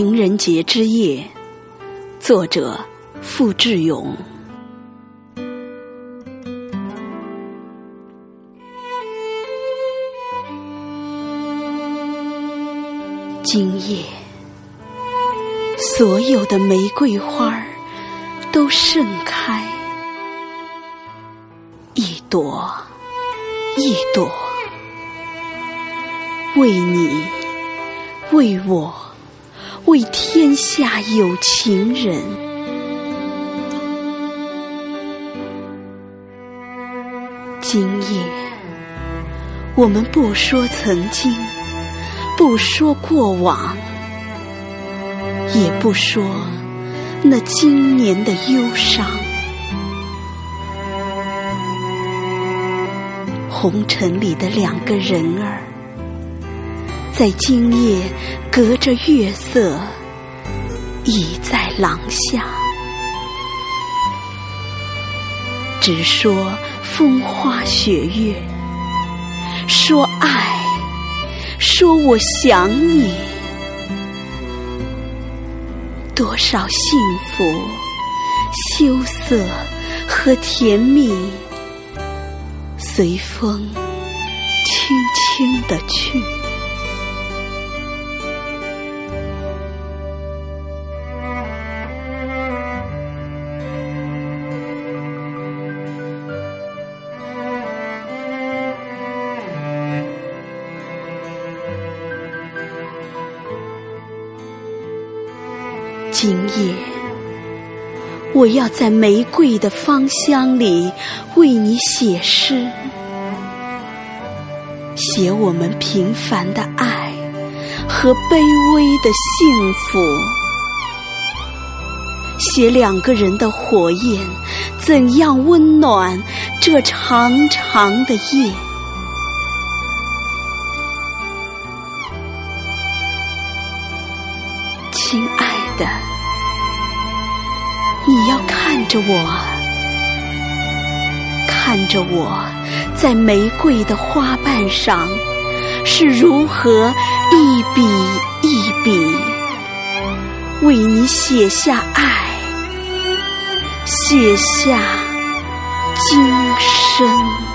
情人节之夜，作者付志勇。今夜，所有的玫瑰花都盛开，一朵一朵，为你，为我，为天下有情人。今夜，我们不说曾经。不说过往，也不说那今年的忧伤。红尘里的两个人儿，在今夜隔着月色，倚在廊下，只说风花雪月，说爱。说我想你，多少幸福、羞涩和甜蜜，随风轻轻的去。今夜，我要在玫瑰的芳香里为你写诗，写我们平凡的爱和卑微的幸福，写两个人的火焰怎样温暖这长长的夜。的，你要看着我，看着我在玫瑰的花瓣上是如何一笔一笔为你写下爱，写下今生。